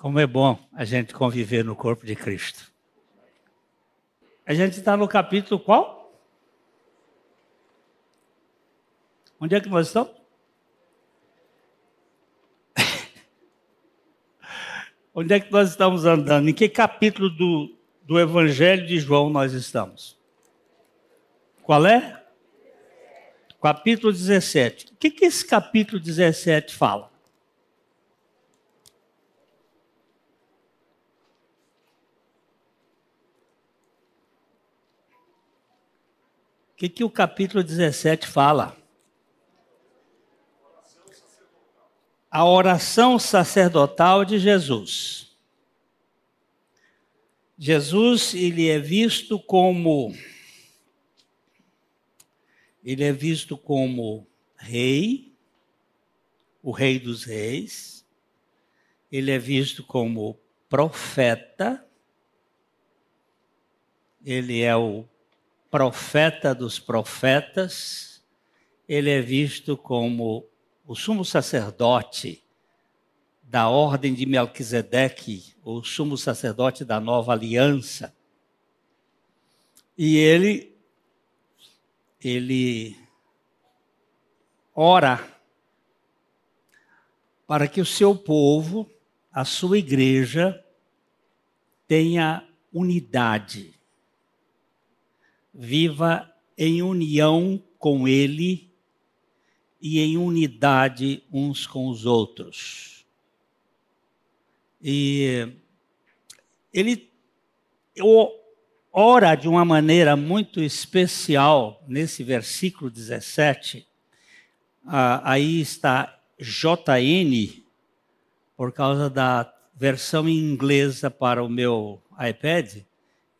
Como é bom a gente conviver no corpo de Cristo. A gente está no capítulo qual? Onde é que nós estamos? Onde é que nós estamos andando? Em que capítulo do, do Evangelho de João nós estamos? Qual é? Capítulo 17. O que, que esse capítulo 17 fala? Que, que o capítulo 17 fala? A oração sacerdotal de Jesus. Jesus, ele é visto como ele é visto como rei, o rei dos reis. Ele é visto como profeta. Ele é o profeta dos profetas, ele é visto como o sumo sacerdote da ordem de Melquisedeque, o sumo sacerdote da nova aliança. E ele ele ora para que o seu povo, a sua igreja tenha unidade viva em união com Ele e em unidade uns com os outros. E ele ora de uma maneira muito especial nesse versículo 17. Ah, aí está JN, por causa da versão inglesa para o meu iPad,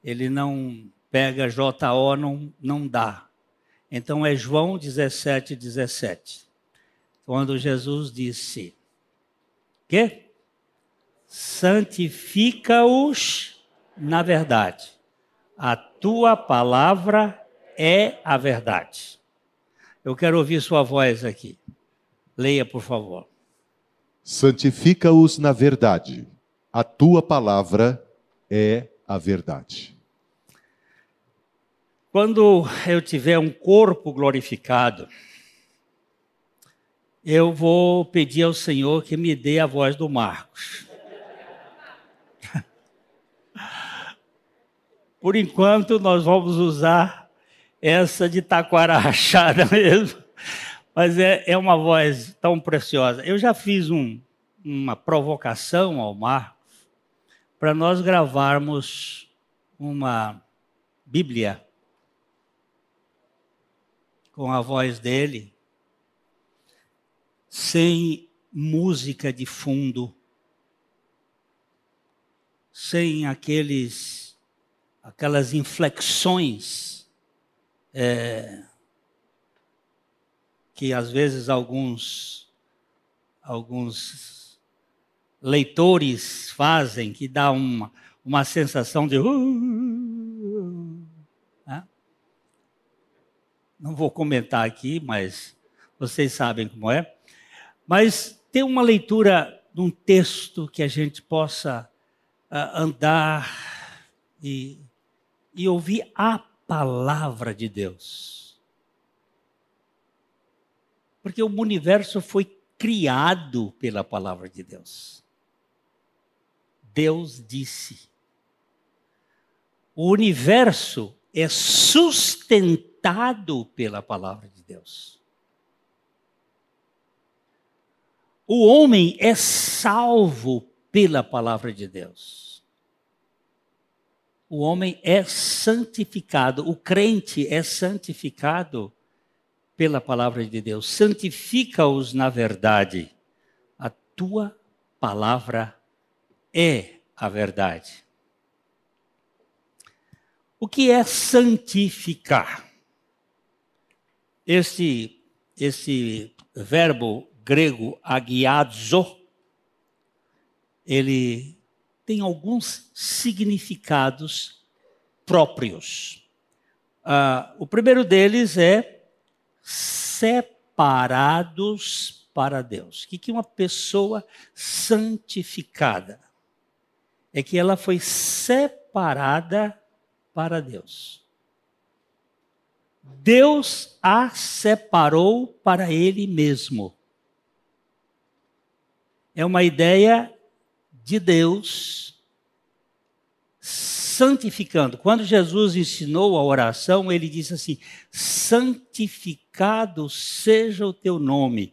ele não pega JO, não, não dá. Então é João 17, 17. Quando Jesus disse: que? Santifica-os na verdade. A tua palavra é a verdade. Eu quero ouvir sua voz aqui. Leia, por favor. Santifica-os na verdade. A tua palavra é a verdade. Quando eu tiver um corpo glorificado, eu vou pedir ao Senhor que me dê a voz do Marcos. Por enquanto, nós vamos usar essa de taquara rachada mesmo, mas é, é uma voz tão preciosa. Eu já fiz um, uma provocação ao Marcos para nós gravarmos uma Bíblia com a voz dele, sem música de fundo, sem aqueles, aquelas inflexões é, que às vezes alguns, alguns leitores fazem, que dá uma, uma sensação de. Uh, não vou comentar aqui, mas vocês sabem como é. Mas tem uma leitura de um texto que a gente possa uh, andar e, e ouvir a palavra de Deus. Porque o universo foi criado pela palavra de Deus. Deus disse. O universo é sustentado orientado pela palavra de Deus. O homem é salvo pela palavra de Deus. O homem é santificado, o crente é santificado pela palavra de Deus. Santifica-os na verdade. A tua palavra é a verdade. O que é santificar? Esse, esse verbo grego agiadzo, ele tem alguns significados próprios. Uh, o primeiro deles é separados para Deus. O que é uma pessoa santificada? é que ela foi separada para Deus. Deus a separou para Ele mesmo. É uma ideia de Deus santificando. Quando Jesus ensinou a oração, ele disse assim: santificado seja o teu nome.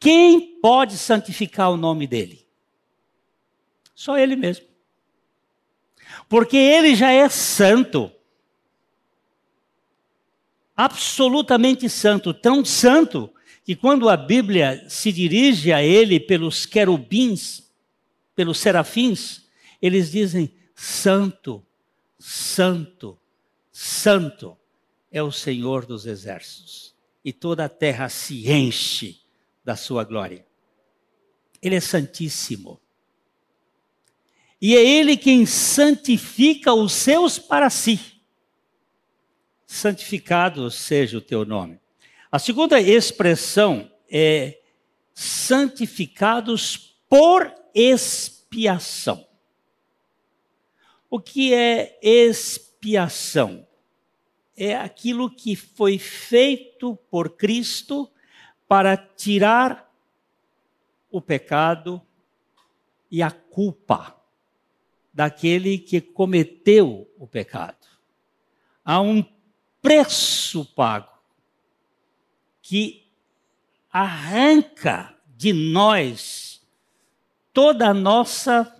Quem pode santificar o nome dele? Só ele mesmo. Porque ele já é santo. Absolutamente santo, tão santo que quando a Bíblia se dirige a ele pelos querubins, pelos serafins, eles dizem: Santo, Santo, Santo é o Senhor dos exércitos, e toda a terra se enche da sua glória. Ele é santíssimo. E é Ele quem santifica os seus para si. Santificado seja o teu nome. A segunda expressão é santificados por expiação. O que é expiação? É aquilo que foi feito por Cristo para tirar o pecado e a culpa daquele que cometeu o pecado. Há um preço pago que arranca de nós toda a nossa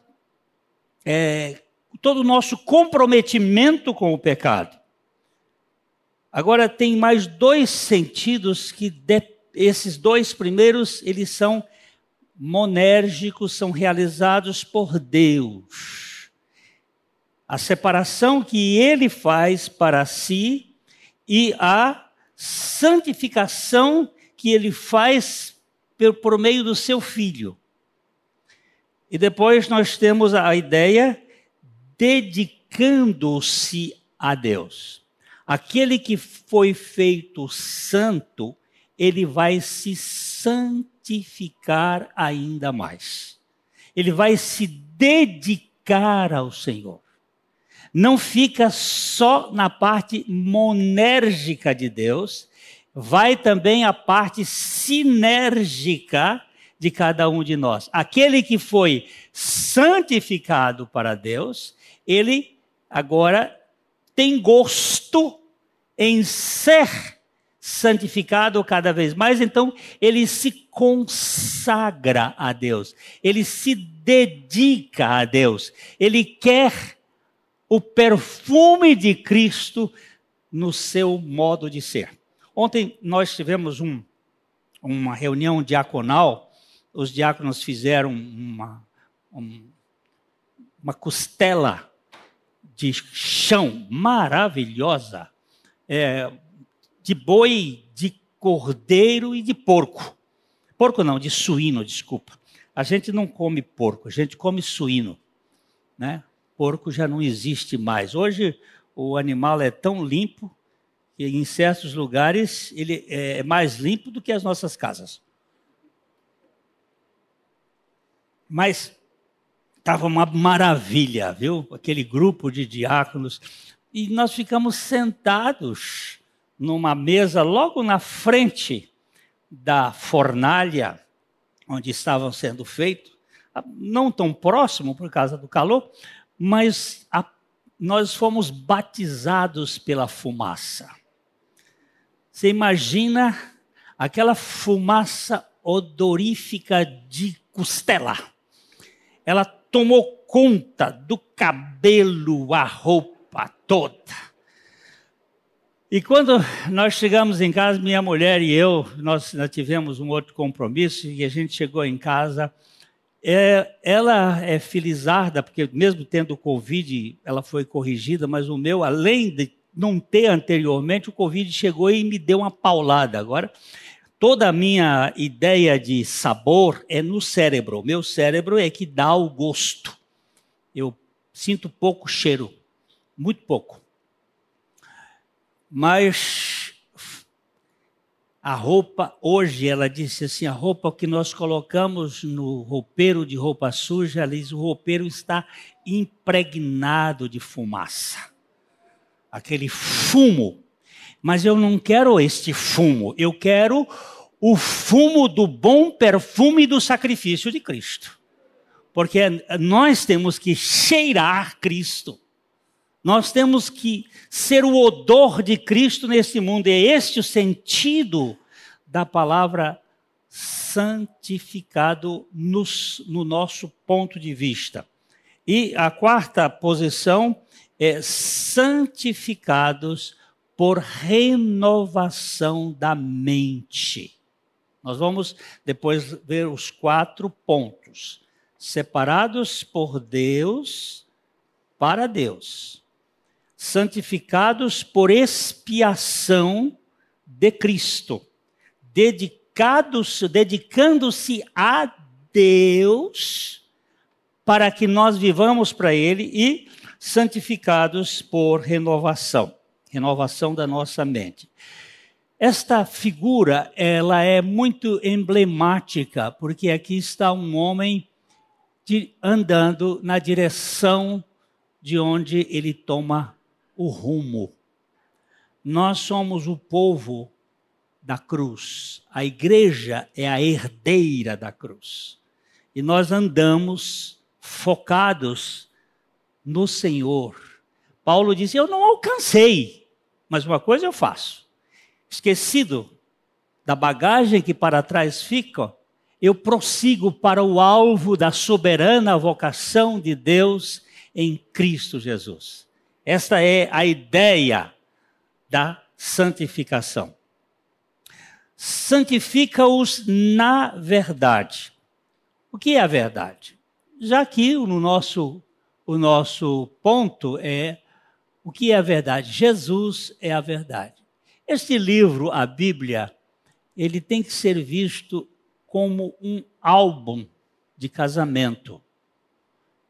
é, todo o nosso comprometimento com o pecado. Agora tem mais dois sentidos que de, esses dois primeiros eles são monérgicos, são realizados por Deus. A separação que ele faz para si e a santificação que ele faz por, meio do seu filho. E depois nós temos a ideia dedicando-se a Deus. Aquele que foi feito santo, ele vai se santificar ainda mais. Ele vai se dedicar ao Senhor. Não fica só na parte monérgica de Deus, vai também a parte sinérgica de cada um de nós. Aquele que foi santificado para Deus, ele agora tem gosto em ser santificado cada vez mais, então ele se consagra a Deus, ele se dedica a Deus, ele quer o perfume de Cristo no seu modo de ser. Ontem nós tivemos um, uma reunião diaconal, os diáconos fizeram uma, um, uma costela de chão maravilhosa, é, de boi, de cordeiro e de porco. Porco não, de suíno, desculpa. A gente não come porco, a gente come suíno. Né? Porco já não existe mais. Hoje o animal é tão limpo que em certos lugares ele é mais limpo do que as nossas casas. Mas Estava uma maravilha, viu? Aquele grupo de diáconos. E nós ficamos sentados numa mesa logo na frente da fornalha onde estavam sendo feitos, não tão próximo por causa do calor, mas a, nós fomos batizados pela fumaça. Você imagina aquela fumaça odorífica de costela. Ela tomou conta do cabelo, a roupa toda. E quando nós chegamos em casa, minha mulher e eu, nós, nós tivemos um outro compromisso e a gente chegou em casa. É, ela é filizarda, porque mesmo tendo Covid, ela foi corrigida, mas o meu, além de não ter anteriormente, o Covid chegou e me deu uma paulada. Agora, toda a minha ideia de sabor é no cérebro. O meu cérebro é que dá o gosto. Eu sinto pouco cheiro, muito pouco. Mas a roupa, hoje ela disse assim: a roupa que nós colocamos no roupeiro de roupa suja, ela diz, o roupeiro está impregnado de fumaça. Aquele fumo. Mas eu não quero este fumo, eu quero o fumo do bom perfume do sacrifício de Cristo. Porque nós temos que cheirar Cristo. Nós temos que ser o odor de Cristo nesse mundo. É este o sentido da palavra santificado no, no nosso ponto de vista. E a quarta posição é santificados por renovação da mente. Nós vamos depois ver os quatro pontos. Separados por Deus, para Deus santificados por expiação de Cristo, dedicados, dedicando-se a Deus para que nós vivamos para Ele e santificados por renovação, renovação da nossa mente. Esta figura, ela é muito emblemática, porque aqui está um homem de, andando na direção de onde ele toma o rumo. Nós somos o povo da cruz. A igreja é a herdeira da cruz. E nós andamos focados no Senhor. Paulo disse: Eu não alcancei, mas uma coisa eu faço. Esquecido da bagagem que para trás fica, eu prossigo para o alvo da soberana vocação de Deus em Cristo Jesus. Esta é a ideia da santificação. Santifica-os na verdade. O que é a verdade? Já que no nosso, o nosso ponto é o que é a verdade? Jesus é a verdade. Este livro, a Bíblia, ele tem que ser visto como um álbum de casamento,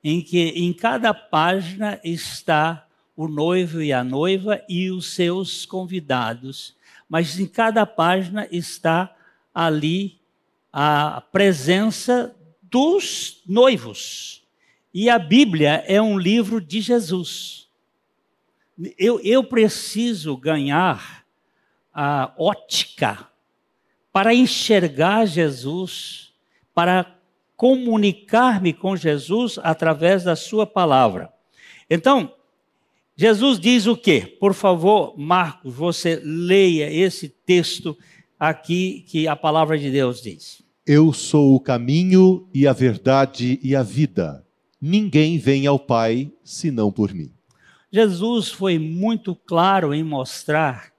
em que em cada página está o noivo e a noiva e os seus convidados. Mas em cada página está ali a presença dos noivos. E a Bíblia é um livro de Jesus. Eu, eu preciso ganhar a ótica para enxergar Jesus, para comunicar-me com Jesus através da Sua palavra. Então, Jesus diz o quê? Por favor, Marcos, você leia esse texto aqui que a palavra de Deus diz. Eu sou o caminho e a verdade e a vida. Ninguém vem ao Pai senão por mim. Jesus foi muito claro em mostrar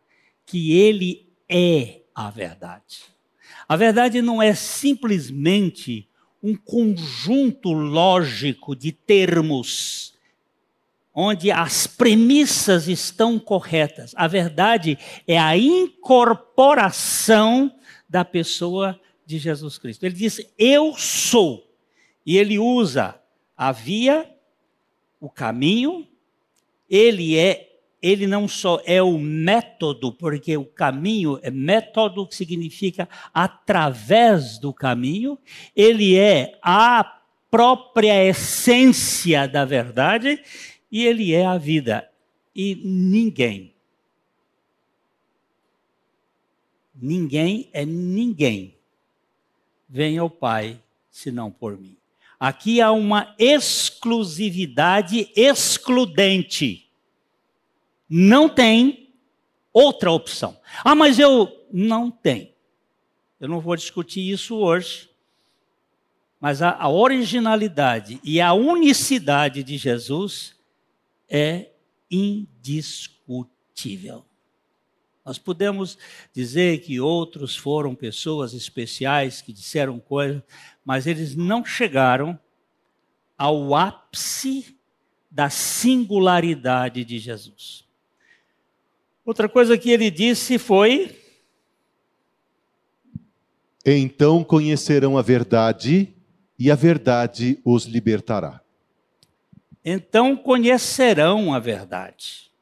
que ele é a verdade. A verdade não é simplesmente um conjunto lógico de termos onde as premissas estão corretas. A verdade é a incorporação da pessoa de Jesus Cristo. Ele diz: Eu sou. E ele usa a via, o caminho, ele é ele não só é o método, porque o caminho é método que significa através do caminho, ele é a própria essência da verdade e Ele é a vida. E ninguém, ninguém é ninguém, vem ao Pai senão por mim. Aqui há uma exclusividade excludente. Não tem outra opção. Ah, mas eu não tenho. Eu não vou discutir isso hoje. Mas a, a originalidade e a unicidade de Jesus é indiscutível. Nós podemos dizer que outros foram pessoas especiais que disseram coisas, mas eles não chegaram ao ápice da singularidade de Jesus. Outra coisa que ele disse foi: Então conhecerão a verdade, e a verdade os libertará então conhecerão a verdade.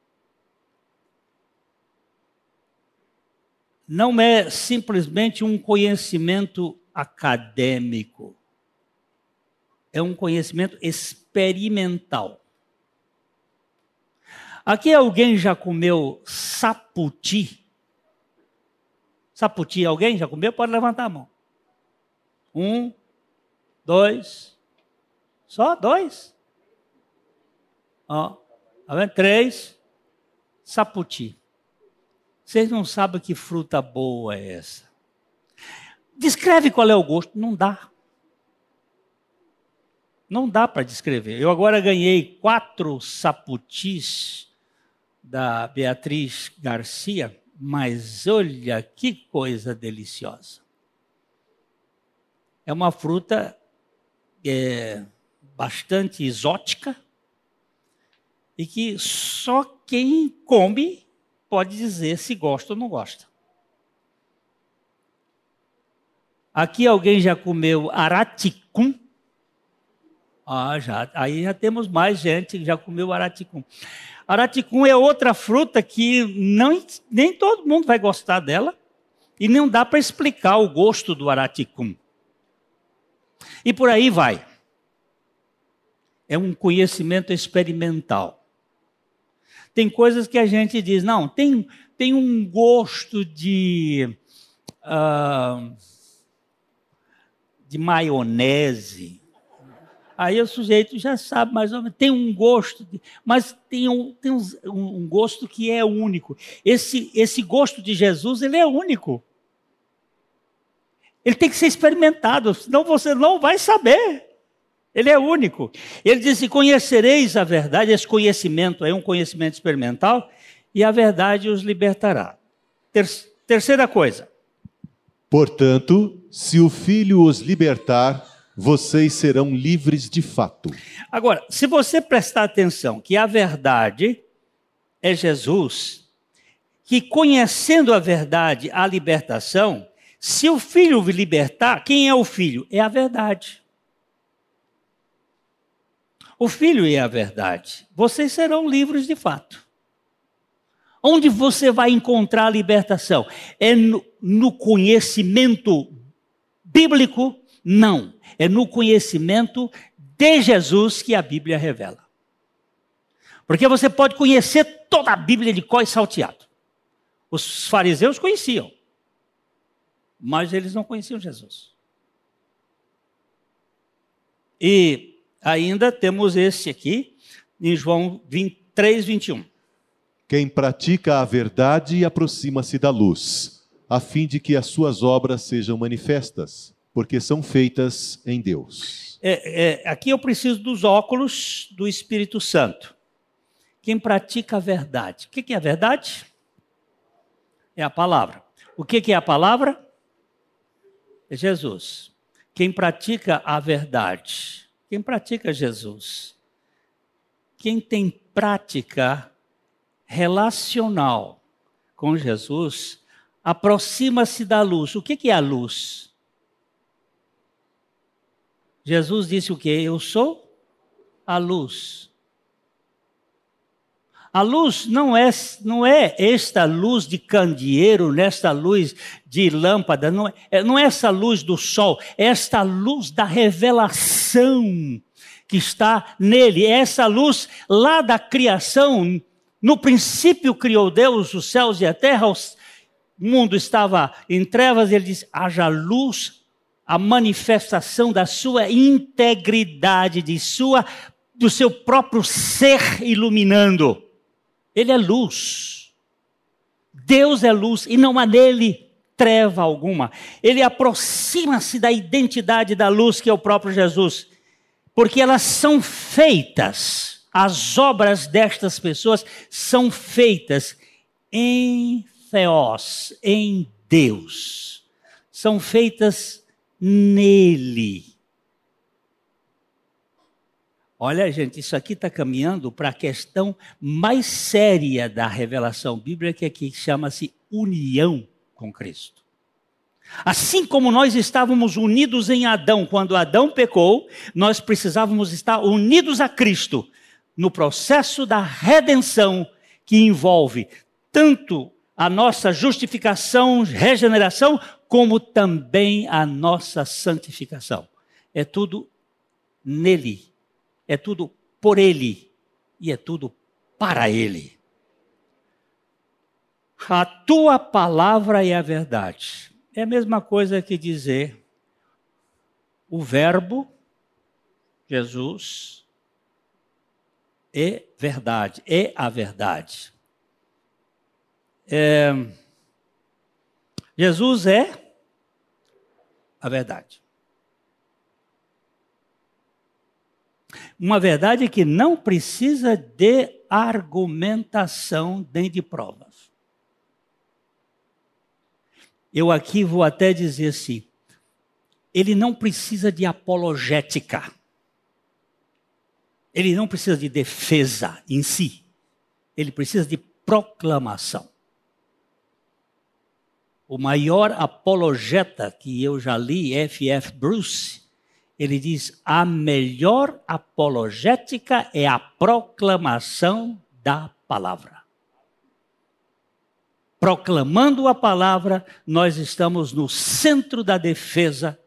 não é simplesmente um conhecimento acadêmico. É um conhecimento experimental. Aqui alguém já comeu saputi? Saputi, alguém já comeu? Pode levantar a mão. Um, dois, só dois. Ó, tá vendo? Três, saputi. Vocês não sabem que fruta boa é essa. Descreve qual é o gosto. Não dá. Não dá para descrever. Eu agora ganhei quatro saputis da Beatriz Garcia, mas olha que coisa deliciosa. É uma fruta é, bastante exótica e que só quem come pode dizer se gosta ou não gosta. Aqui alguém já comeu araticum? Ah, já. Aí já temos mais gente que já comeu araticum. Araticum é outra fruta que não, nem todo mundo vai gostar dela e não dá para explicar o gosto do araticum. E por aí vai. É um conhecimento experimental. Tem coisas que a gente diz, não, tem, tem um gosto de. Uh, de maionese. Aí o sujeito já sabe mais ou menos, tem um gosto, mas tem um, tem um, um gosto que é único. Esse, esse gosto de Jesus, ele é único. Ele tem que ser experimentado, senão você não vai saber. Ele é único. Ele diz: assim, conhecereis a verdade, esse conhecimento é um conhecimento experimental, e a verdade os libertará. Ter terceira coisa. Portanto, se o Filho os libertar, vocês serão livres de fato. Agora, se você prestar atenção que a verdade é Jesus, que conhecendo a verdade, a libertação, se o filho libertar, quem é o filho? É a verdade. O filho é a verdade. Vocês serão livres de fato. Onde você vai encontrar a libertação? É no, no conhecimento bíblico? Não é no conhecimento de Jesus que a Bíblia revela. Porque você pode conhecer toda a Bíblia de có e salteado. Os fariseus conheciam, mas eles não conheciam Jesus. E ainda temos esse aqui, em João 23, 21. Quem pratica a verdade aproxima-se da luz, a fim de que as suas obras sejam manifestas porque são feitas em Deus. É, é, aqui eu preciso dos óculos do Espírito Santo. Quem pratica a verdade. O que, é a verdade? É a palavra. O que, que é a palavra? É Jesus. Quem pratica a verdade. Quem pratica Jesus. Quem tem prática relacional com Jesus, aproxima-se da luz. O que, é a luz? Jesus disse o que? Eu sou a luz. A luz não é, não é esta luz de candeeiro, nesta luz de lâmpada, não é, é, não é essa luz do sol, é esta luz da revelação que está nele, é essa luz lá da criação. No princípio criou Deus os céus e a terra, o mundo estava em trevas, ele diz: haja luz, a manifestação da sua integridade, de sua do seu próprio ser iluminando. Ele é luz. Deus é luz e não há nele treva alguma. Ele aproxima-se da identidade da luz que é o próprio Jesus, porque elas são feitas, as obras destas pessoas são feitas em Theos, em Deus. São feitas nele. Olha, gente, isso aqui está caminhando para a questão mais séria da revelação bíblica, que chama-se união com Cristo. Assim como nós estávamos unidos em Adão, quando Adão pecou, nós precisávamos estar unidos a Cristo no processo da redenção que envolve tanto a nossa justificação, regeneração, como também a nossa santificação. É tudo nele, é tudo por ele e é tudo para ele. A tua palavra é a verdade. É a mesma coisa que dizer o Verbo, Jesus, é verdade, é a verdade. É, Jesus é a verdade. Uma verdade que não precisa de argumentação nem de provas. Eu aqui vou até dizer assim: ele não precisa de apologética. Ele não precisa de defesa em si. Ele precisa de proclamação. O maior apologeta que eu já li, F.F. Bruce, ele diz: a melhor apologética é a proclamação da palavra. Proclamando a palavra, nós estamos no centro da defesa,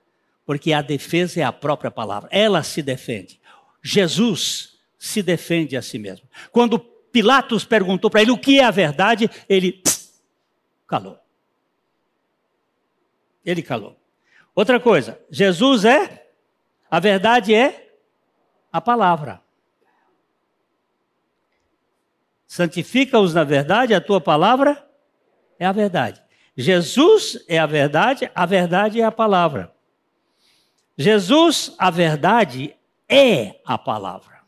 porque a defesa é a própria palavra, ela se defende. Jesus se defende a si mesmo. Quando Pilatos perguntou para ele o que é a verdade, ele calou. Ele calou. Outra coisa, Jesus é, a verdade é a palavra. Santifica-os na verdade, a tua palavra é a verdade. Jesus é a verdade, a verdade é a palavra. Jesus, a verdade, é a palavra.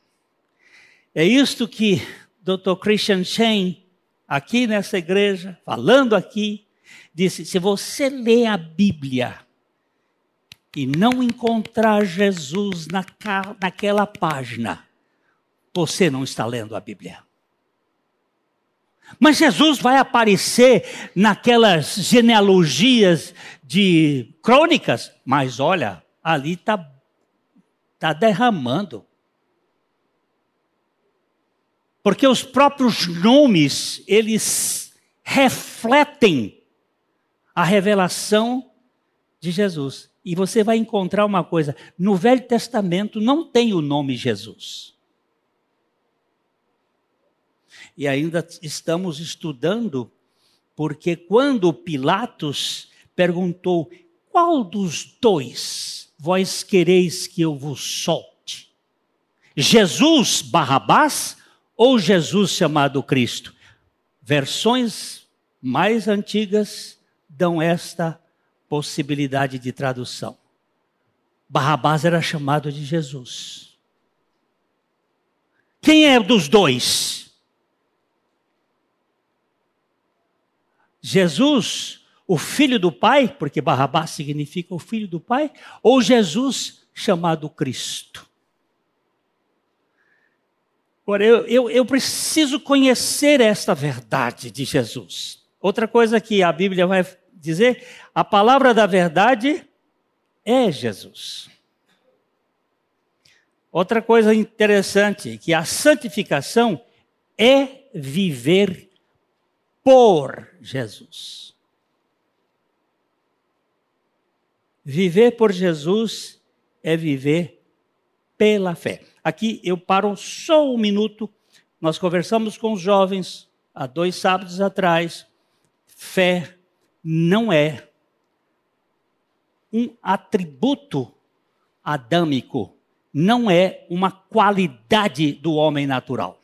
É isto que Dr. Christian Shane, aqui nessa igreja, falando aqui, disse: se você lê a Bíblia e não encontrar Jesus na, naquela página, você não está lendo a Bíblia. Mas Jesus vai aparecer naquelas genealogias de crônicas, mas olha, ali está está derramando. Porque os próprios nomes, eles refletem a revelação de Jesus. E você vai encontrar uma coisa: no Velho Testamento não tem o nome Jesus. E ainda estamos estudando, porque quando Pilatos perguntou qual dos dois vós quereis que eu vos solte? Jesus Barrabás ou Jesus chamado Cristo? Versões mais antigas dão esta possibilidade de tradução. Barrabás era chamado de Jesus. Quem é dos dois? Jesus o filho do Pai, porque Barrabás significa o filho do Pai, ou Jesus chamado Cristo. Agora, eu, eu, eu preciso conhecer esta verdade de Jesus. Outra coisa que a Bíblia vai dizer, a palavra da verdade é Jesus. Outra coisa interessante, que a santificação é viver por Jesus. Viver por Jesus é viver pela fé. Aqui eu paro só um minuto. Nós conversamos com os jovens há dois sábados atrás. Fé não é um atributo adâmico, não é uma qualidade do homem natural.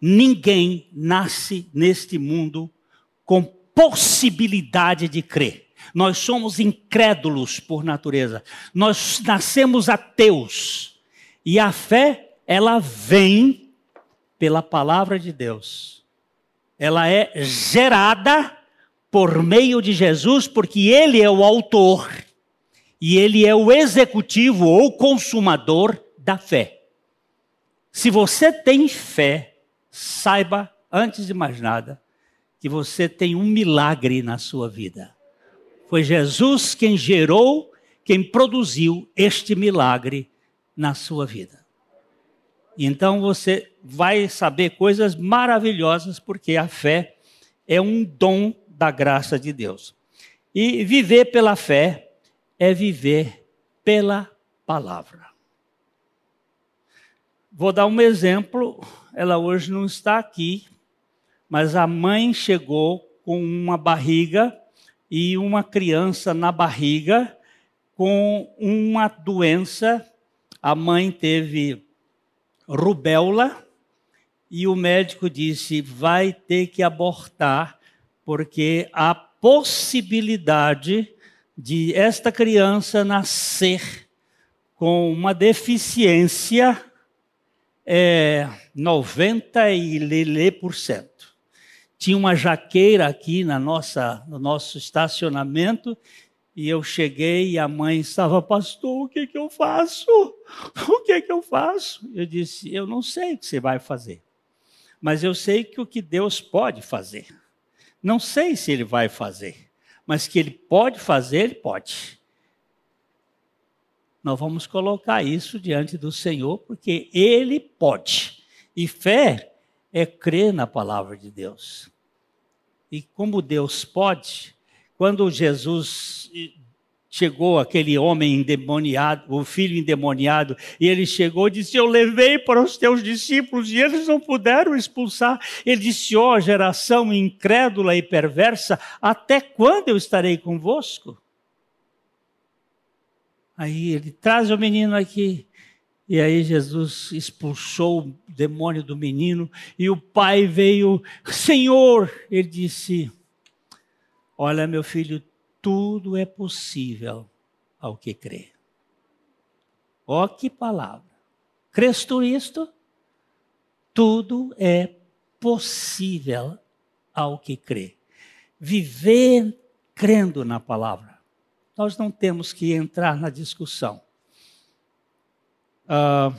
Ninguém nasce neste mundo com possibilidade de crer. Nós somos incrédulos por natureza. Nós nascemos ateus. E a fé, ela vem pela palavra de Deus. Ela é gerada por meio de Jesus, porque ele é o autor e ele é o executivo ou consumador da fé. Se você tem fé, saiba, antes de mais nada, que você tem um milagre na sua vida. Foi Jesus quem gerou, quem produziu este milagre na sua vida. Então você vai saber coisas maravilhosas, porque a fé é um dom da graça de Deus. E viver pela fé é viver pela palavra. Vou dar um exemplo, ela hoje não está aqui, mas a mãe chegou com uma barriga e uma criança na barriga com uma doença. A mãe teve rubéola e o médico disse: vai ter que abortar, porque há possibilidade de esta criança nascer com uma deficiência é, 90 e por cento. Tinha uma jaqueira aqui na nossa, no nosso estacionamento e eu cheguei e a mãe estava, pastor, o que, que eu faço? O que, que eu faço? Eu disse, eu não sei o que você vai fazer, mas eu sei que o que Deus pode fazer. Não sei se Ele vai fazer, mas que Ele pode fazer, Ele pode. Nós vamos colocar isso diante do Senhor, porque Ele pode. E fé é crer na palavra de Deus. E como Deus pode, quando Jesus chegou aquele homem endemoniado, o filho endemoniado, e ele chegou e disse: Eu levei para os teus discípulos e eles não puderam expulsar. Ele disse: Ó oh, geração incrédula e perversa, até quando eu estarei convosco? Aí ele traz o menino aqui. E aí Jesus expulsou o demônio do menino e o pai veio, Senhor, ele disse: Olha, meu filho, tudo é possível ao que crê. Ó que palavra. Crês tu isto? Tudo é possível ao que crê. Viver crendo na palavra. Nós não temos que entrar na discussão. Uh,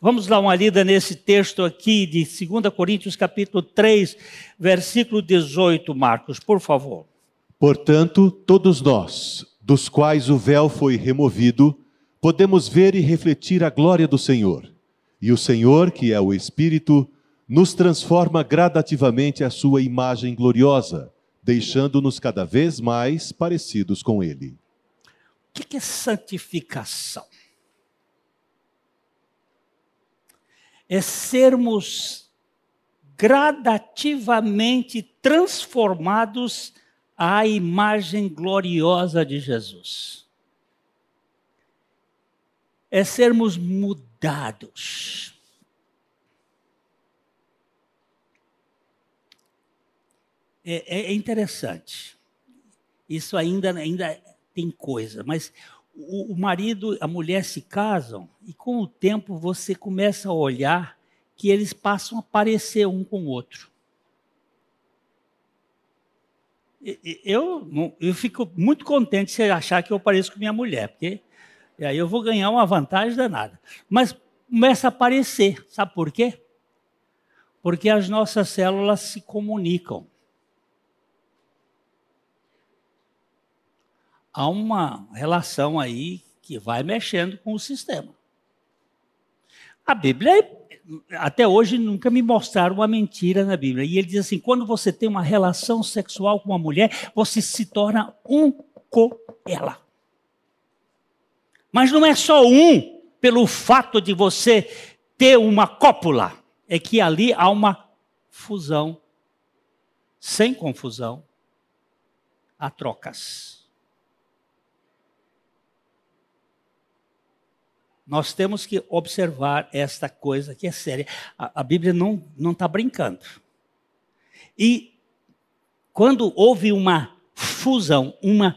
vamos dar uma lida nesse texto aqui de 2 Coríntios capítulo 3, versículo 18, Marcos, por favor. Portanto, todos nós, dos quais o véu foi removido, podemos ver e refletir a glória do Senhor. E o Senhor, que é o Espírito, nos transforma gradativamente à sua imagem gloriosa, deixando-nos cada vez mais parecidos com Ele. O que é santificação? É sermos gradativamente transformados a imagem gloriosa de Jesus. É sermos mudados. É, é, interessante. Isso ainda, ainda tem coisa, mas o, o marido, a mulher se casam e com o tempo você começa a olhar que eles passam a parecer um com o outro. Eu, eu fico muito contente se achar que eu pareço com minha mulher, porque aí eu vou ganhar uma vantagem danada. Mas começa a aparecer, sabe por quê? Porque as nossas células se comunicam. Há uma relação aí que vai mexendo com o sistema. A Bíblia é até hoje nunca me mostraram uma mentira na Bíblia. E ele diz assim: quando você tem uma relação sexual com uma mulher, você se torna um com ela. Mas não é só um pelo fato de você ter uma cópula, é que ali há uma fusão, sem confusão, há trocas. Nós temos que observar esta coisa que é séria. A, a Bíblia não está brincando. E quando houve uma fusão, uma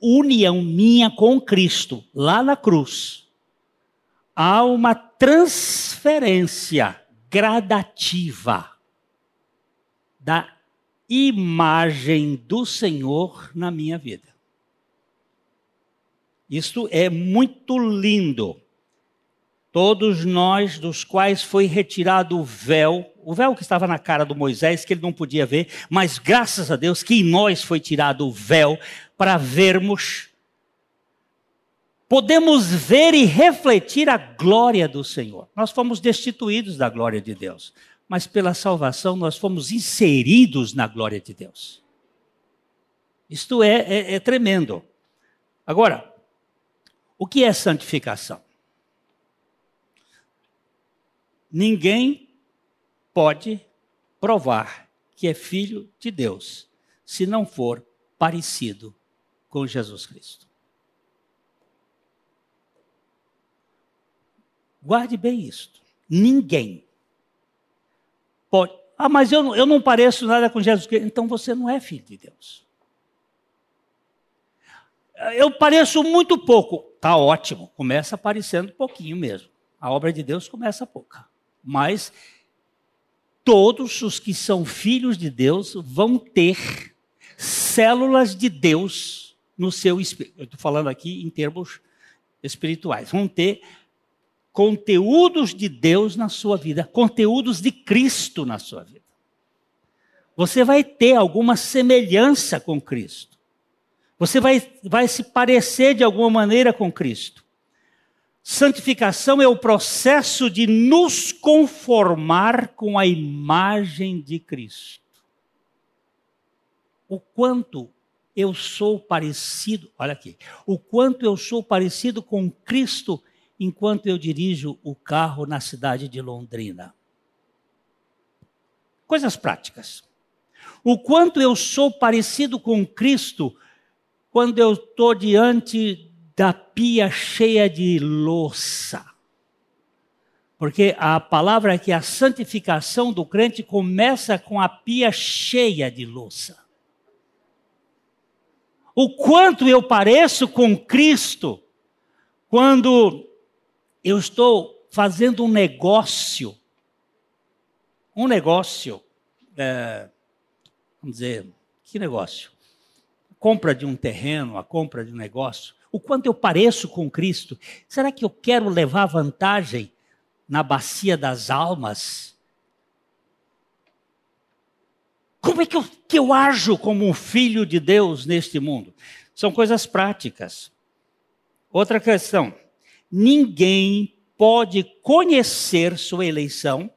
união minha com Cristo, lá na cruz, há uma transferência gradativa da imagem do Senhor na minha vida. Isto é muito lindo. Todos nós, dos quais foi retirado o véu, o véu que estava na cara do Moisés, que ele não podia ver, mas graças a Deus que em nós foi tirado o véu para vermos, podemos ver e refletir a glória do Senhor. Nós fomos destituídos da glória de Deus. mas pela salvação nós fomos inseridos na glória de Deus. Isto é, é, é tremendo. Agora, o que é santificação? Ninguém pode provar que é filho de Deus se não for parecido com Jesus Cristo. Guarde bem isto. Ninguém pode. Ah, mas eu, eu não pareço nada com Jesus Cristo. Então você não é filho de Deus. Eu pareço muito pouco. Tá ótimo. Começa aparecendo pouquinho mesmo. A obra de Deus começa pouca. Mas todos os que são filhos de Deus vão ter células de Deus no seu espírito. Eu estou falando aqui em termos espirituais. Vão ter conteúdos de Deus na sua vida, conteúdos de Cristo na sua vida. Você vai ter alguma semelhança com Cristo. Você vai, vai se parecer de alguma maneira com Cristo. Santificação é o processo de nos conformar com a imagem de Cristo. O quanto eu sou parecido, olha aqui, o quanto eu sou parecido com Cristo enquanto eu dirijo o carro na cidade de Londrina. Coisas práticas. O quanto eu sou parecido com Cristo quando eu estou diante da pia cheia de louça. Porque a palavra é que a santificação do crente começa com a pia cheia de louça. O quanto eu pareço com Cristo quando eu estou fazendo um negócio, um negócio, é, vamos dizer, que negócio? compra de um terreno, a compra de um negócio, o quanto eu pareço com Cristo. Será que eu quero levar vantagem na bacia das almas? Como é que eu, que eu ajo como um filho de Deus neste mundo? São coisas práticas. Outra questão ninguém pode conhecer sua eleição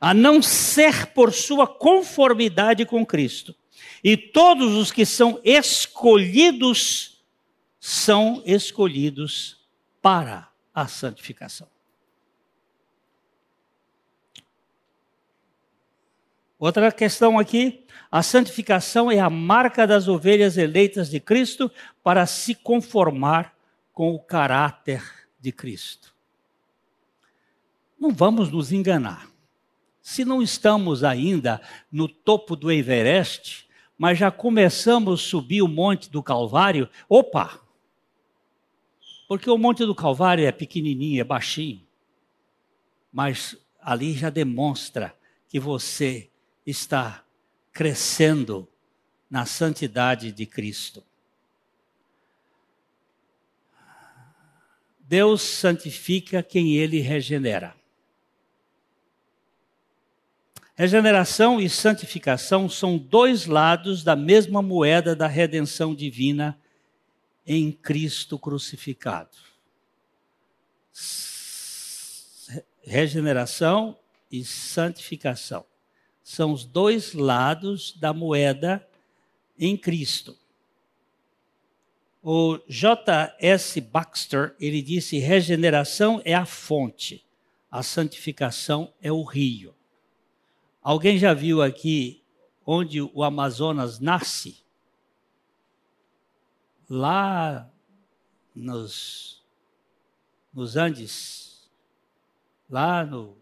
a não ser por sua conformidade com Cristo. E todos os que são escolhidos são escolhidos para a santificação. Outra questão aqui, a santificação é a marca das ovelhas eleitas de Cristo para se conformar com o caráter de Cristo. Não vamos nos enganar. Se não estamos ainda no topo do Everest, mas já começamos a subir o monte do Calvário, opa! Porque o monte do Calvário é pequenininho, é baixinho. Mas ali já demonstra que você está crescendo na santidade de Cristo. Deus santifica quem ele regenera. Regeneração e santificação são dois lados da mesma moeda da redenção divina em Cristo crucificado. Regeneração e santificação são os dois lados da moeda em Cristo. O J.S. Baxter, ele disse: regeneração é a fonte, a santificação é o rio. Alguém já viu aqui onde o Amazonas nasce? Lá nos, nos Andes, lá no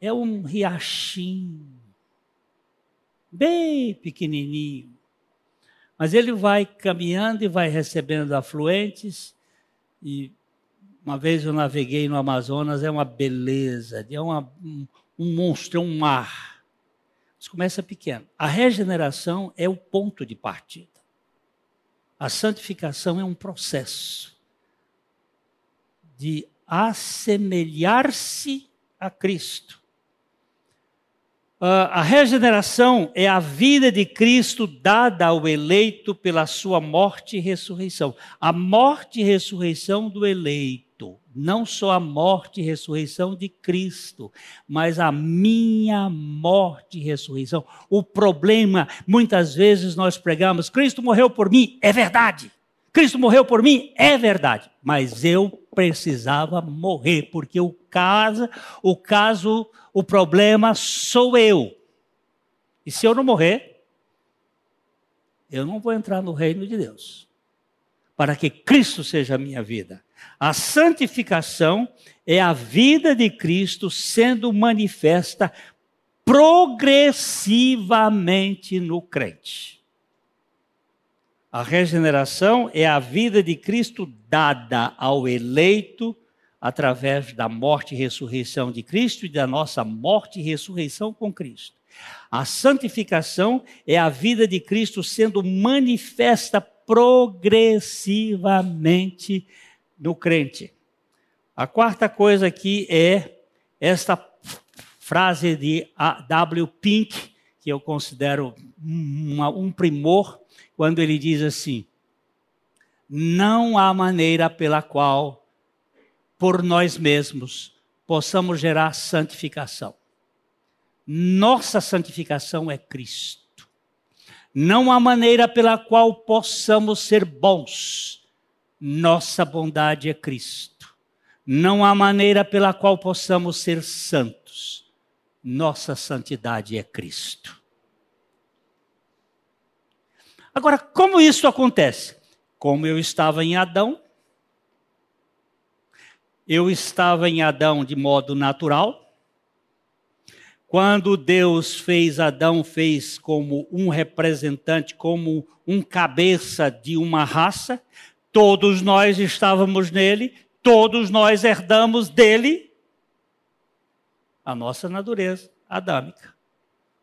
é um riachinho bem pequenininho mas ele vai caminhando e vai recebendo afluentes. E uma vez eu naveguei no Amazonas, é uma beleza, é uma, um, um monstro, é um mar. Mas começa pequeno. A regeneração é o ponto de partida. A santificação é um processo de assemelhar-se a Cristo a regeneração é a vida de Cristo dada ao eleito pela sua morte e ressurreição. A morte e ressurreição do eleito eleito, não só a morte e ressurreição de Cristo, mas a minha morte e ressurreição. O problema, muitas vezes nós pregamos, Cristo morreu por mim, é verdade. Cristo morreu por mim, é verdade. Mas eu precisava morrer, porque o caso, o caso, o problema sou eu. E se eu não morrer, eu não vou entrar no reino de Deus. Para que Cristo seja a minha vida. A santificação é a vida de Cristo sendo manifesta progressivamente no crente. A regeneração é a vida de Cristo dada ao eleito através da morte e ressurreição de Cristo e da nossa morte e ressurreição com Cristo. A santificação é a vida de Cristo sendo manifesta progressivamente no crente. A quarta coisa aqui é esta frase de W. Pink, que eu considero um primor, quando ele diz assim: Não há maneira pela qual, por nós mesmos, possamos gerar santificação. Nossa santificação é Cristo. Não há maneira pela qual possamos ser bons. Nossa bondade é Cristo. Não há maneira pela qual possamos ser santos. Nossa santidade é Cristo. Agora, como isso acontece? Como eu estava em Adão, eu estava em Adão de modo natural. Quando Deus fez Adão, fez como um representante, como um cabeça de uma raça. Todos nós estávamos nele, todos nós herdamos dele a nossa natureza adâmica,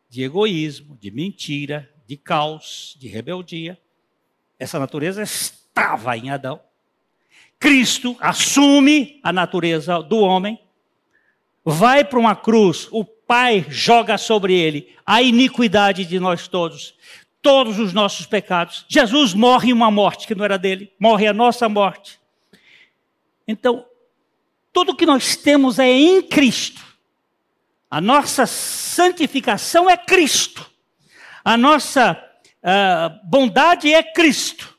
de egoísmo, de mentira, de caos, de rebeldia. Essa natureza estava em Adão. Cristo assume a natureza do homem, vai para uma cruz, o Pai joga sobre ele a iniquidade de nós todos, todos os nossos pecados. Jesus morre uma morte que não era dele, morre a nossa morte. Então, tudo que nós temos é em Cristo. A nossa santificação é Cristo. A nossa uh, bondade é Cristo.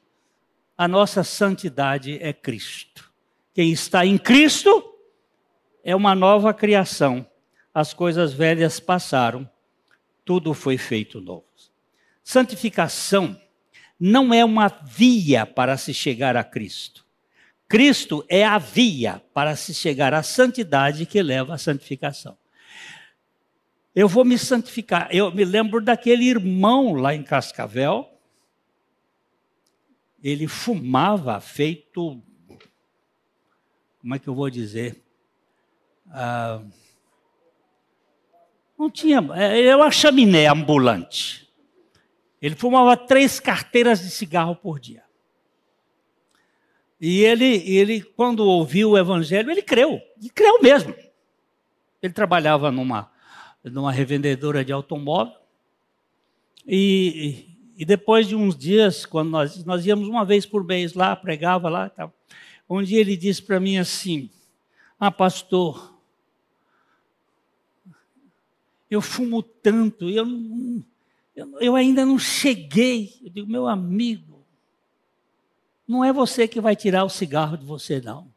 A nossa santidade é Cristo. Quem está em Cristo é uma nova criação. As coisas velhas passaram, tudo foi feito novo. Santificação não é uma via para se chegar a Cristo. Cristo é a via para se chegar à santidade que leva à santificação eu vou me santificar. Eu me lembro daquele irmão lá em Cascavel. Ele fumava feito. Como é que eu vou dizer? Ah, não tinha. É, eu a chaminé ambulante. Ele fumava três carteiras de cigarro por dia. E ele, ele, quando ouviu o evangelho, ele creu. E creu mesmo. Ele trabalhava numa numa revendedora de automóvel. E, e depois de uns dias, quando nós, nós íamos uma vez por mês lá, pregava lá, tal, um dia ele disse para mim assim: Ah, pastor, eu fumo tanto, eu, eu, eu ainda não cheguei. Eu digo, meu amigo, não é você que vai tirar o cigarro de você, não.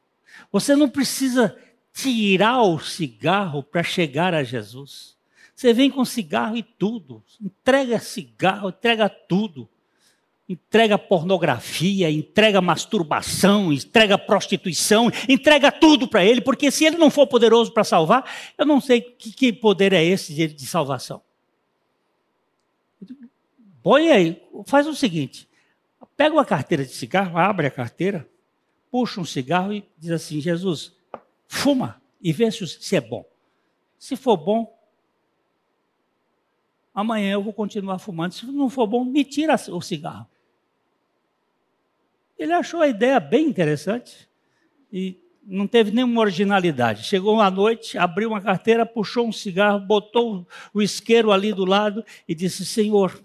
Você não precisa tirar o cigarro para chegar a Jesus. Você vem com cigarro e tudo. Entrega cigarro, entrega tudo. Entrega pornografia, entrega masturbação, entrega prostituição, entrega tudo para ele, porque se ele não for poderoso para salvar, eu não sei que, que poder é esse de, de salvação. Põe aí, faz o seguinte: pega uma carteira de cigarro, abre a carteira, puxa um cigarro e diz assim: Jesus, fuma e vê se, se é bom. Se for bom, amanhã eu vou continuar fumando. Se não for bom, me tira o cigarro. Ele achou a ideia bem interessante e não teve nenhuma originalidade. Chegou à noite, abriu uma carteira, puxou um cigarro, botou o isqueiro ali do lado e disse: Senhor,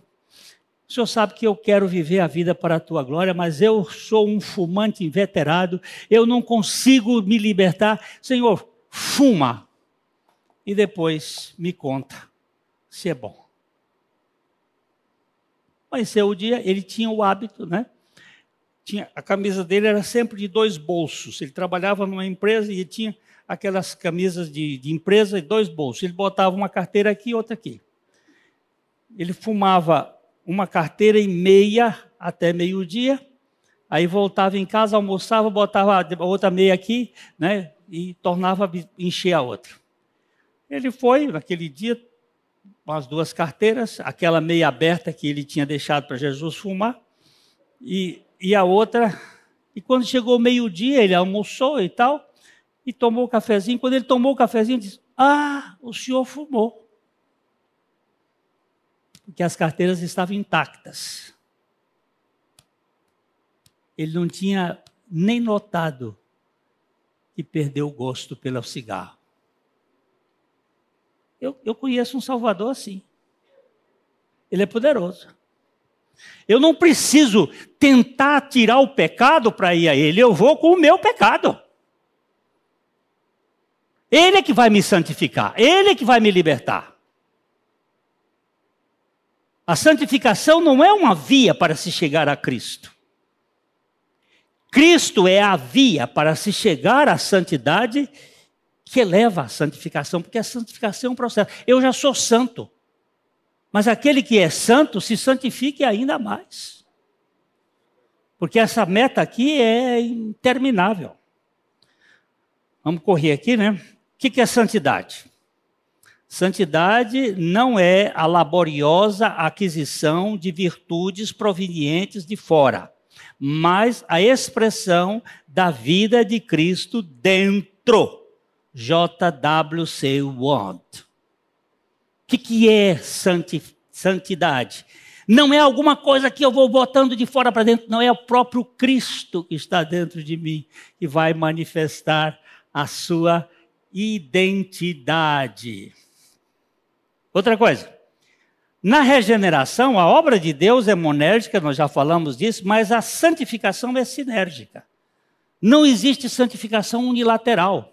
o senhor sabe que eu quero viver a vida para a tua glória, mas eu sou um fumante inveterado, eu não consigo me libertar. Senhor, fuma. E depois me conta se é bom. Amanheceu o dia, ele tinha o hábito, né? Tinha, a camisa dele era sempre de dois bolsos. Ele trabalhava numa empresa e tinha aquelas camisas de, de empresa e dois bolsos. Ele botava uma carteira aqui e outra aqui. Ele fumava uma carteira e meia até meio-dia, aí voltava em casa, almoçava, botava outra meia aqui, né, e tornava a encher a outra. Ele foi, naquele dia, com as duas carteiras, aquela meia aberta que ele tinha deixado para Jesus fumar, e, e a outra. E quando chegou meio-dia, ele almoçou e tal, e tomou o cafezinho. Quando ele tomou o cafezinho, disse: Ah, o senhor fumou porque as carteiras estavam intactas. Ele não tinha nem notado que perdeu o gosto pelo cigarro. Eu, eu conheço um Salvador assim. Ele é poderoso. Eu não preciso tentar tirar o pecado para ir a Ele, eu vou com o meu pecado. Ele é que vai me santificar, Ele é que vai me libertar. A santificação não é uma via para se chegar a Cristo. Cristo é a via para se chegar à santidade que leva à santificação, porque a santificação é um processo. Eu já sou santo, mas aquele que é santo se santifique ainda mais. Porque essa meta aqui é interminável. Vamos correr aqui, né? O que é santidade? Santidade não é a laboriosa aquisição de virtudes provenientes de fora, mas a expressão da vida de Cristo dentro. JWC Word. O que, que é santidade? Não é alguma coisa que eu vou botando de fora para dentro, não é o próprio Cristo que está dentro de mim que vai manifestar a sua identidade. Outra coisa, na regeneração, a obra de Deus é monérgica, nós já falamos disso, mas a santificação é sinérgica. Não existe santificação unilateral.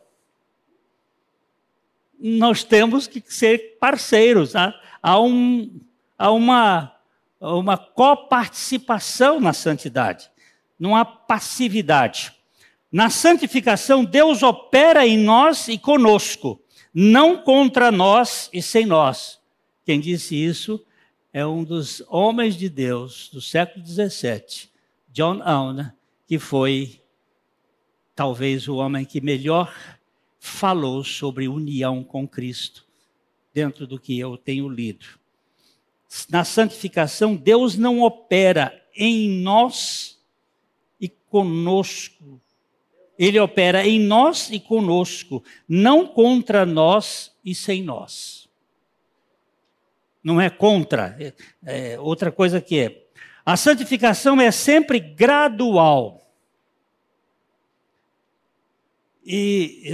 Nós temos que ser parceiros. Há, há, um, há uma, uma coparticipação na santidade. Não há passividade. Na santificação, Deus opera em nós e conosco não contra nós e sem nós. Quem disse isso é um dos homens de Deus do século XVII, John Owen, que foi talvez o homem que melhor falou sobre união com Cristo, dentro do que eu tenho lido. Na santificação, Deus não opera em nós e conosco ele opera em nós e conosco, não contra nós e sem nós. Não é contra. É, é outra coisa que é. A santificação é sempre gradual. E,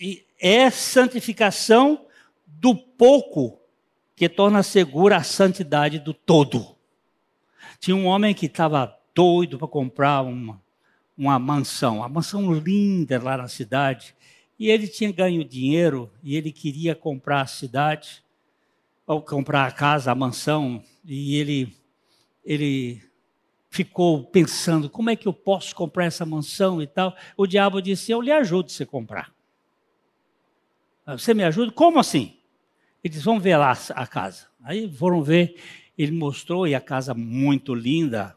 e é santificação do pouco que torna segura a santidade do todo. Tinha um homem que estava doido para comprar uma, uma mansão, uma mansão linda lá na cidade. E ele tinha ganho dinheiro e ele queria comprar a cidade, ou comprar a casa, a mansão, e ele, ele ficou pensando: como é que eu posso comprar essa mansão e tal? O diabo disse: Eu lhe ajudo você comprar. Ah, você me ajuda? Como assim? Ele disse: Vamos ver lá a casa. Aí foram ver, ele mostrou, e a casa muito linda,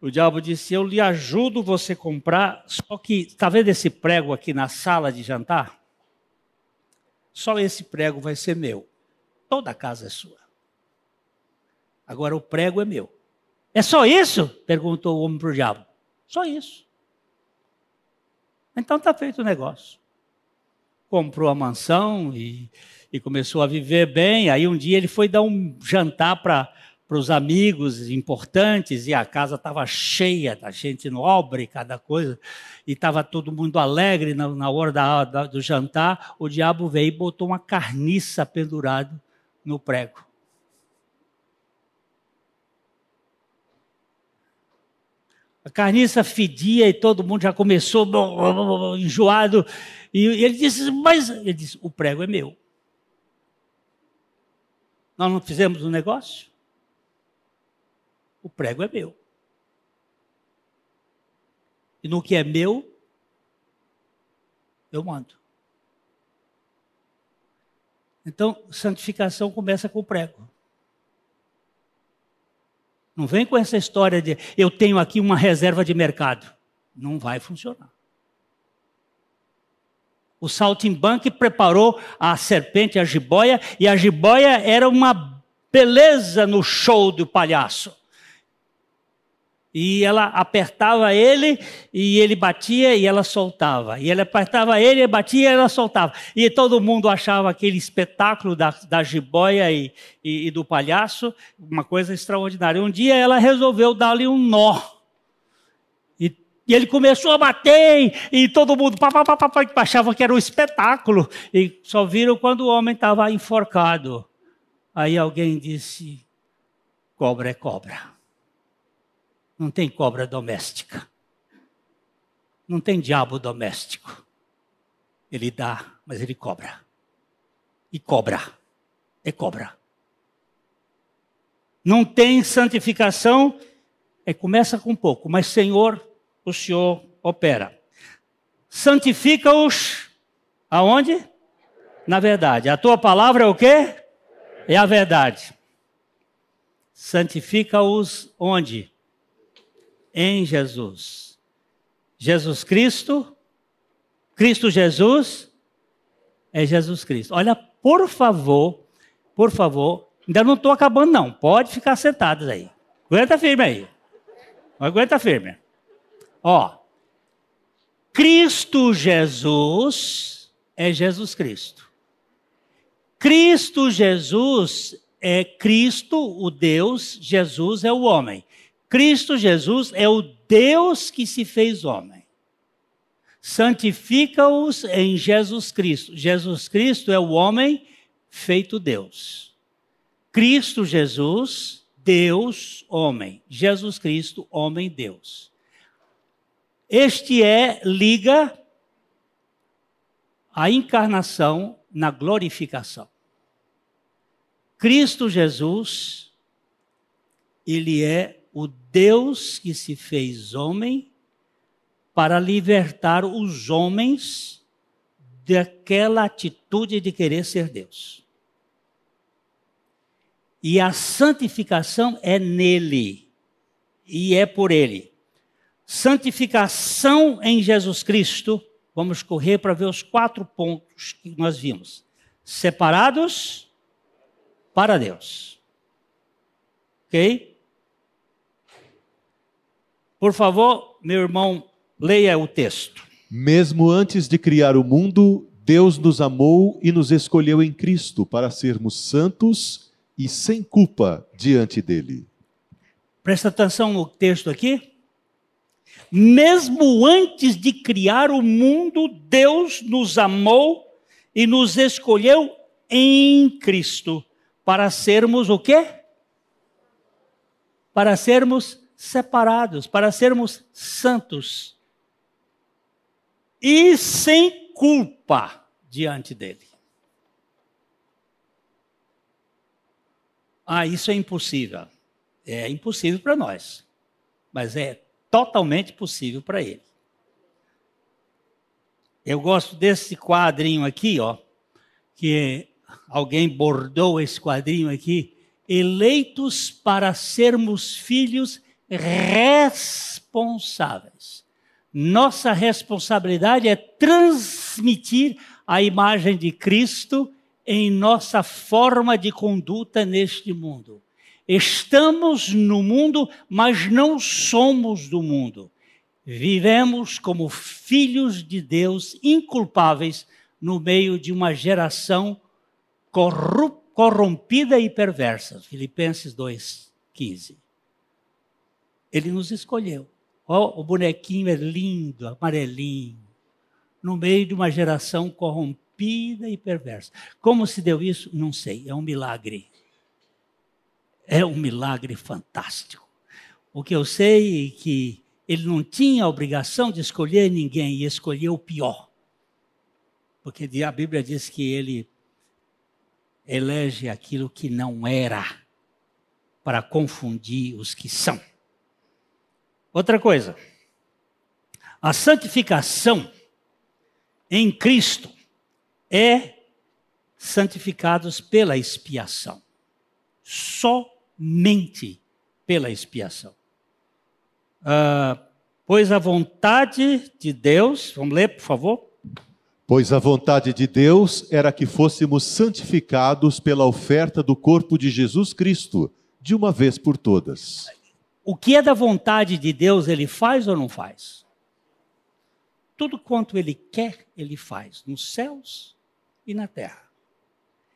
o diabo disse: Eu lhe ajudo você comprar, só que, está vendo esse prego aqui na sala de jantar? Só esse prego vai ser meu. Toda a casa é sua. Agora o prego é meu. É só isso? perguntou o homem para o diabo. Só isso. Então está feito o negócio. Comprou a mansão e, e começou a viver bem. Aí um dia ele foi dar um jantar para os amigos importantes e a casa estava cheia da gente nobre, cada coisa, e estava todo mundo alegre na, na hora da, da, do jantar. O diabo veio e botou uma carniça pendurada no prego. A carniça fedia e todo mundo já começou enjoado. E ele disse, mas ele disse, o prego é meu. Nós não fizemos um negócio? O prego é meu. E no que é meu, eu mando. Então, santificação começa com o prego. Não vem com essa história de eu tenho aqui uma reserva de mercado. Não vai funcionar. O Saltimbanque preparou a serpente, a jiboia, e a jiboia era uma beleza no show do palhaço. E ela apertava ele e ele batia e ela soltava. E ele apertava ele, batia e ela soltava. E todo mundo achava aquele espetáculo da, da jiboia e, e, e do palhaço uma coisa extraordinária. Um dia ela resolveu dar-lhe um nó. E, e, ele começou a bater e, todo mundo pá, pá, pá, pá, achava que era um espetáculo. E só viram quando o homem estava enforcado. Aí alguém disse: cobra é cobra. Não tem cobra doméstica. Não tem diabo doméstico. Ele dá, mas ele cobra. E cobra. É cobra. Não tem santificação, é, começa com pouco, mas Senhor, o Senhor opera. Santifica-os aonde? Na verdade. A tua palavra é o quê? É a verdade. Santifica-os onde? Em Jesus. Jesus Cristo, Cristo Jesus, é Jesus Cristo. Olha, por favor, por favor, ainda não estou acabando não, pode ficar sentados aí. Aguenta firme aí. Aguenta firme. Ó, Cristo Jesus é Jesus Cristo. Cristo Jesus é Cristo, o Deus, Jesus é o homem. Cristo Jesus é o Deus que se fez homem. Santifica-os em Jesus Cristo. Jesus Cristo é o homem feito Deus. Cristo Jesus, Deus, homem. Jesus Cristo, homem, Deus. Este é, liga a encarnação na glorificação. Cristo Jesus, ele é o Deus que se fez homem para libertar os homens daquela atitude de querer ser Deus. E a santificação é nele e é por ele. Santificação em Jesus Cristo, vamos correr para ver os quatro pontos que nós vimos. Separados para Deus. Ok? Por favor, meu irmão, leia o texto. Mesmo antes de criar o mundo, Deus nos amou e nos escolheu em Cristo para sermos santos e sem culpa diante dele. Presta atenção no texto aqui. Mesmo antes de criar o mundo, Deus nos amou e nos escolheu em Cristo para sermos o quê? Para sermos separados, para sermos santos e sem culpa diante dele. Ah, isso é impossível. É impossível para nós, mas é totalmente possível para ele. Eu gosto desse quadrinho aqui, ó, que alguém bordou esse quadrinho aqui, eleitos para sermos filhos responsáveis. Nossa responsabilidade é transmitir a imagem de Cristo em nossa forma de conduta neste mundo. Estamos no mundo, mas não somos do mundo. Vivemos como filhos de Deus inculpáveis no meio de uma geração corrompida e perversa. Filipenses 2:15. Ele nos escolheu. Oh, o bonequinho é lindo, amarelinho, no meio de uma geração corrompida e perversa. Como se deu isso? Não sei, é um milagre. É um milagre fantástico. O que eu sei é que ele não tinha a obrigação de escolher ninguém e escolheu o pior. Porque a Bíblia diz que ele elege aquilo que não era para confundir os que são. Outra coisa, a santificação em Cristo é santificados pela expiação. Somente pela expiação. Uh, pois a vontade de Deus, vamos ler, por favor. Pois a vontade de Deus era que fôssemos santificados pela oferta do corpo de Jesus Cristo, de uma vez por todas. O que é da vontade de Deus, ele faz ou não faz? Tudo quanto ele quer, ele faz, nos céus e na terra.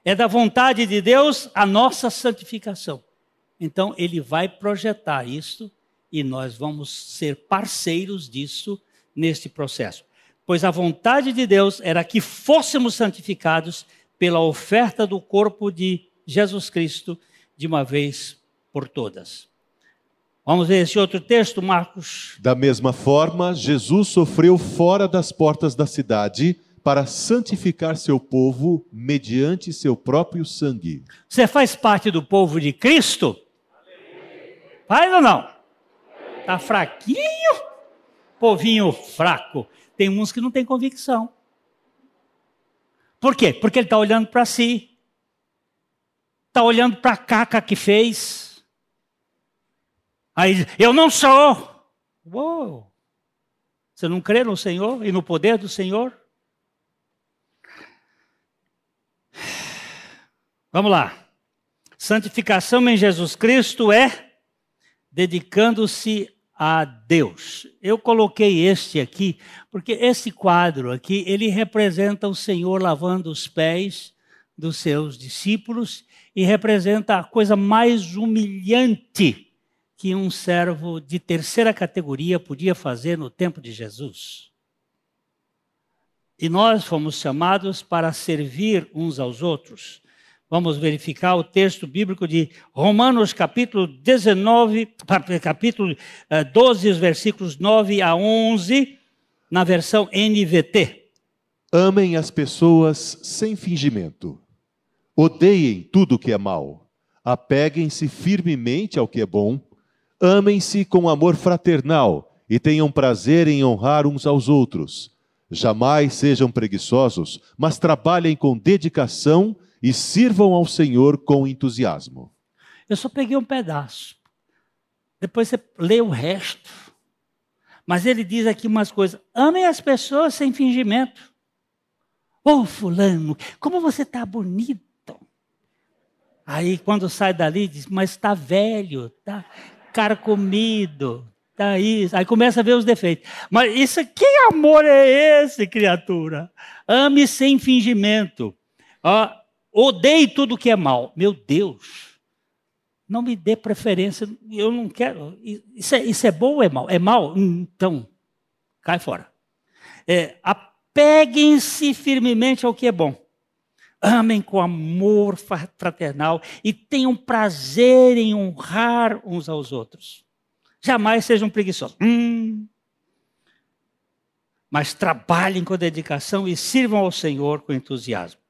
É da vontade de Deus a nossa santificação. Então, ele vai projetar isso e nós vamos ser parceiros disso neste processo. Pois a vontade de Deus era que fôssemos santificados pela oferta do corpo de Jesus Cristo de uma vez por todas. Vamos ver esse outro texto, Marcos. Da mesma forma, Jesus sofreu fora das portas da cidade para santificar seu povo mediante seu próprio sangue. Você faz parte do povo de Cristo? Faz ou não? Tá fraquinho? Povinho fraco. Tem uns que não tem convicção. Por quê? Porque ele está olhando para si. Está olhando para a caca que fez. Aí eu não sou. Uou. Você não crê no Senhor e no poder do Senhor? Vamos lá. Santificação em Jesus Cristo é dedicando-se a Deus. Eu coloquei este aqui porque esse quadro aqui, ele representa o Senhor lavando os pés dos seus discípulos e representa a coisa mais humilhante que um servo de terceira categoria podia fazer no tempo de Jesus. E nós fomos chamados para servir uns aos outros. Vamos verificar o texto bíblico de Romanos, capítulo 19, capítulo 12, eh, os versículos 9 a 11, na versão NVT. Amem as pessoas sem fingimento. Odeiem tudo que é mal. Apeguem-se firmemente ao que é bom. Amem-se com amor fraternal e tenham prazer em honrar uns aos outros. Jamais sejam preguiçosos, mas trabalhem com dedicação e sirvam ao Senhor com entusiasmo. Eu só peguei um pedaço. Depois você lê o resto. Mas ele diz aqui umas coisas. Amem as pessoas sem fingimento. Ô oh, fulano, como você está bonito. Aí quando sai dali, diz, mas está velho, está carcomido, está isso. Aí começa a ver os defeitos. Mas isso, que amor é esse, criatura? Ame sem fingimento. Ó, Odeie tudo que é mal. Meu Deus, não me dê preferência. Eu não quero. Isso é, isso é bom ou é mal? É mal? Então, cai fora. É, Apeguem-se firmemente ao que é bom. Amem com amor fraternal e tenham prazer em honrar uns aos outros. Jamais sejam preguiçosos. Hum. Mas trabalhem com dedicação e sirvam ao Senhor com entusiasmo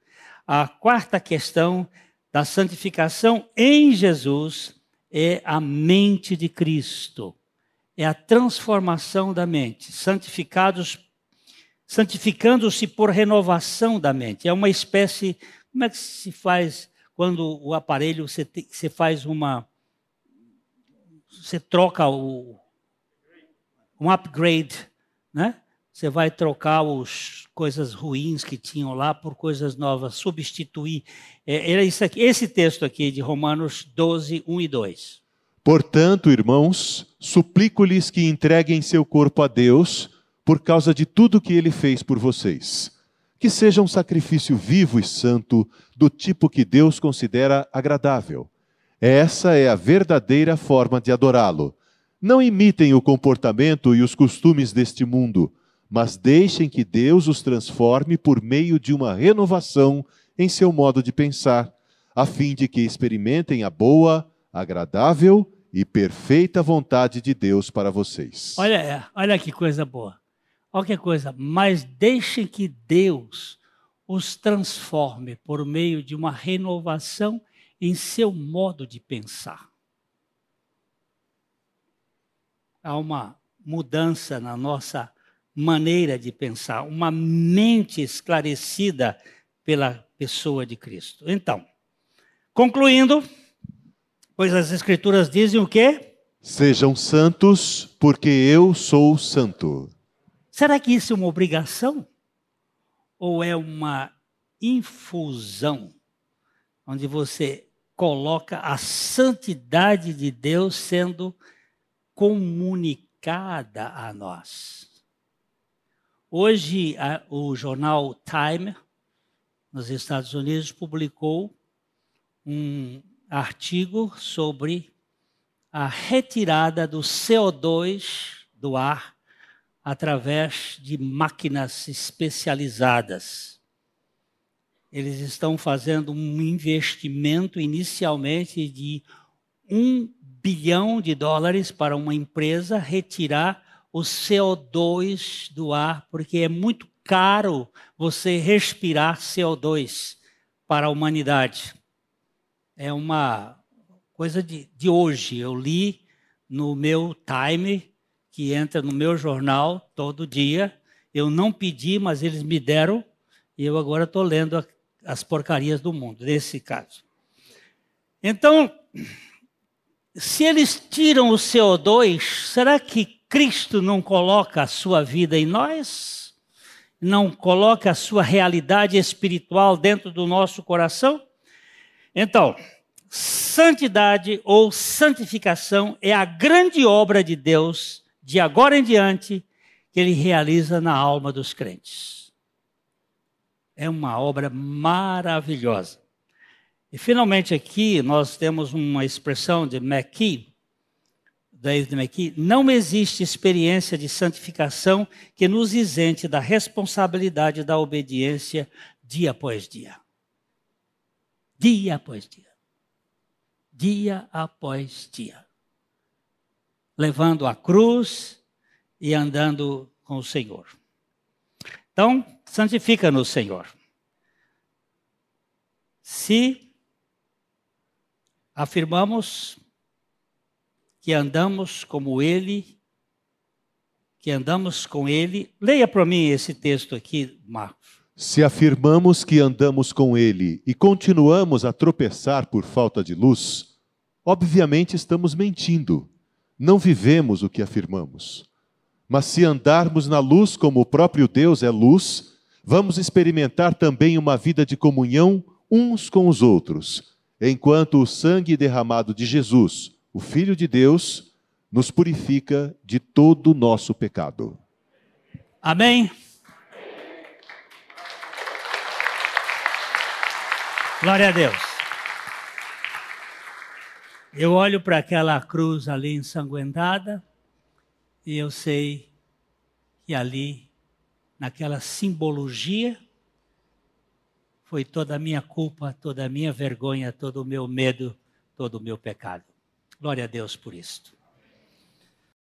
a quarta questão da santificação em Jesus é a mente de Cristo. É a transformação da mente, santificados santificando-se por renovação da mente. É uma espécie, como é que se faz quando o aparelho você, te, você faz uma você troca o um upgrade, né? Você vai trocar as coisas ruins que tinham lá por coisas novas, substituir. É, era isso aqui, esse texto aqui de Romanos 12, 1 e 2. Portanto, irmãos, suplico-lhes que entreguem seu corpo a Deus por causa de tudo que ele fez por vocês. Que seja um sacrifício vivo e santo, do tipo que Deus considera agradável. Essa é a verdadeira forma de adorá-lo. Não imitem o comportamento e os costumes deste mundo mas deixem que Deus os transforme por meio de uma renovação em seu modo de pensar, a fim de que experimentem a boa, agradável e perfeita vontade de Deus para vocês. Olha, olha que coisa boa. Que coisa. Mas deixem que Deus os transforme por meio de uma renovação em seu modo de pensar. Há uma mudança na nossa maneira de pensar, uma mente esclarecida pela pessoa de Cristo. Então, concluindo, pois as Escrituras dizem o quê? Sejam santos, porque eu sou santo. Será que isso é uma obrigação? Ou é uma infusão, onde você coloca a santidade de Deus sendo comunicada a nós? Hoje, a, o jornal Time, nos Estados Unidos, publicou um artigo sobre a retirada do CO2 do ar através de máquinas especializadas. Eles estão fazendo um investimento inicialmente de um bilhão de dólares para uma empresa retirar o CO2 do ar, porque é muito caro você respirar CO2 para a humanidade. É uma coisa de, de hoje. Eu li no meu time, que entra no meu jornal todo dia. Eu não pedi, mas eles me deram, e eu agora estou lendo as porcarias do mundo, nesse caso. Então, se eles tiram o CO2, será que Cristo não coloca a sua vida em nós? Não coloca a sua realidade espiritual dentro do nosso coração? Então, santidade ou santificação é a grande obra de Deus, de agora em diante, que ele realiza na alma dos crentes. É uma obra maravilhosa. E finalmente aqui nós temos uma expressão de McKee, David McKee, não existe experiência de santificação que nos isente da responsabilidade da obediência dia após dia. Dia após dia. Dia após dia. Levando a cruz e andando com o Senhor. Então, santifica-nos, Senhor. Se afirmamos que andamos como Ele, que andamos com Ele. Leia para mim esse texto aqui, Marcos. Se afirmamos que andamos com Ele e continuamos a tropeçar por falta de luz, obviamente estamos mentindo. Não vivemos o que afirmamos. Mas se andarmos na luz como o próprio Deus é luz, vamos experimentar também uma vida de comunhão uns com os outros, enquanto o sangue derramado de Jesus, o Filho de Deus nos purifica de todo o nosso pecado. Amém? Glória a Deus. Eu olho para aquela cruz ali ensanguentada e eu sei que ali, naquela simbologia, foi toda a minha culpa, toda a minha vergonha, todo o meu medo, todo o meu pecado. Glória a Deus por isto.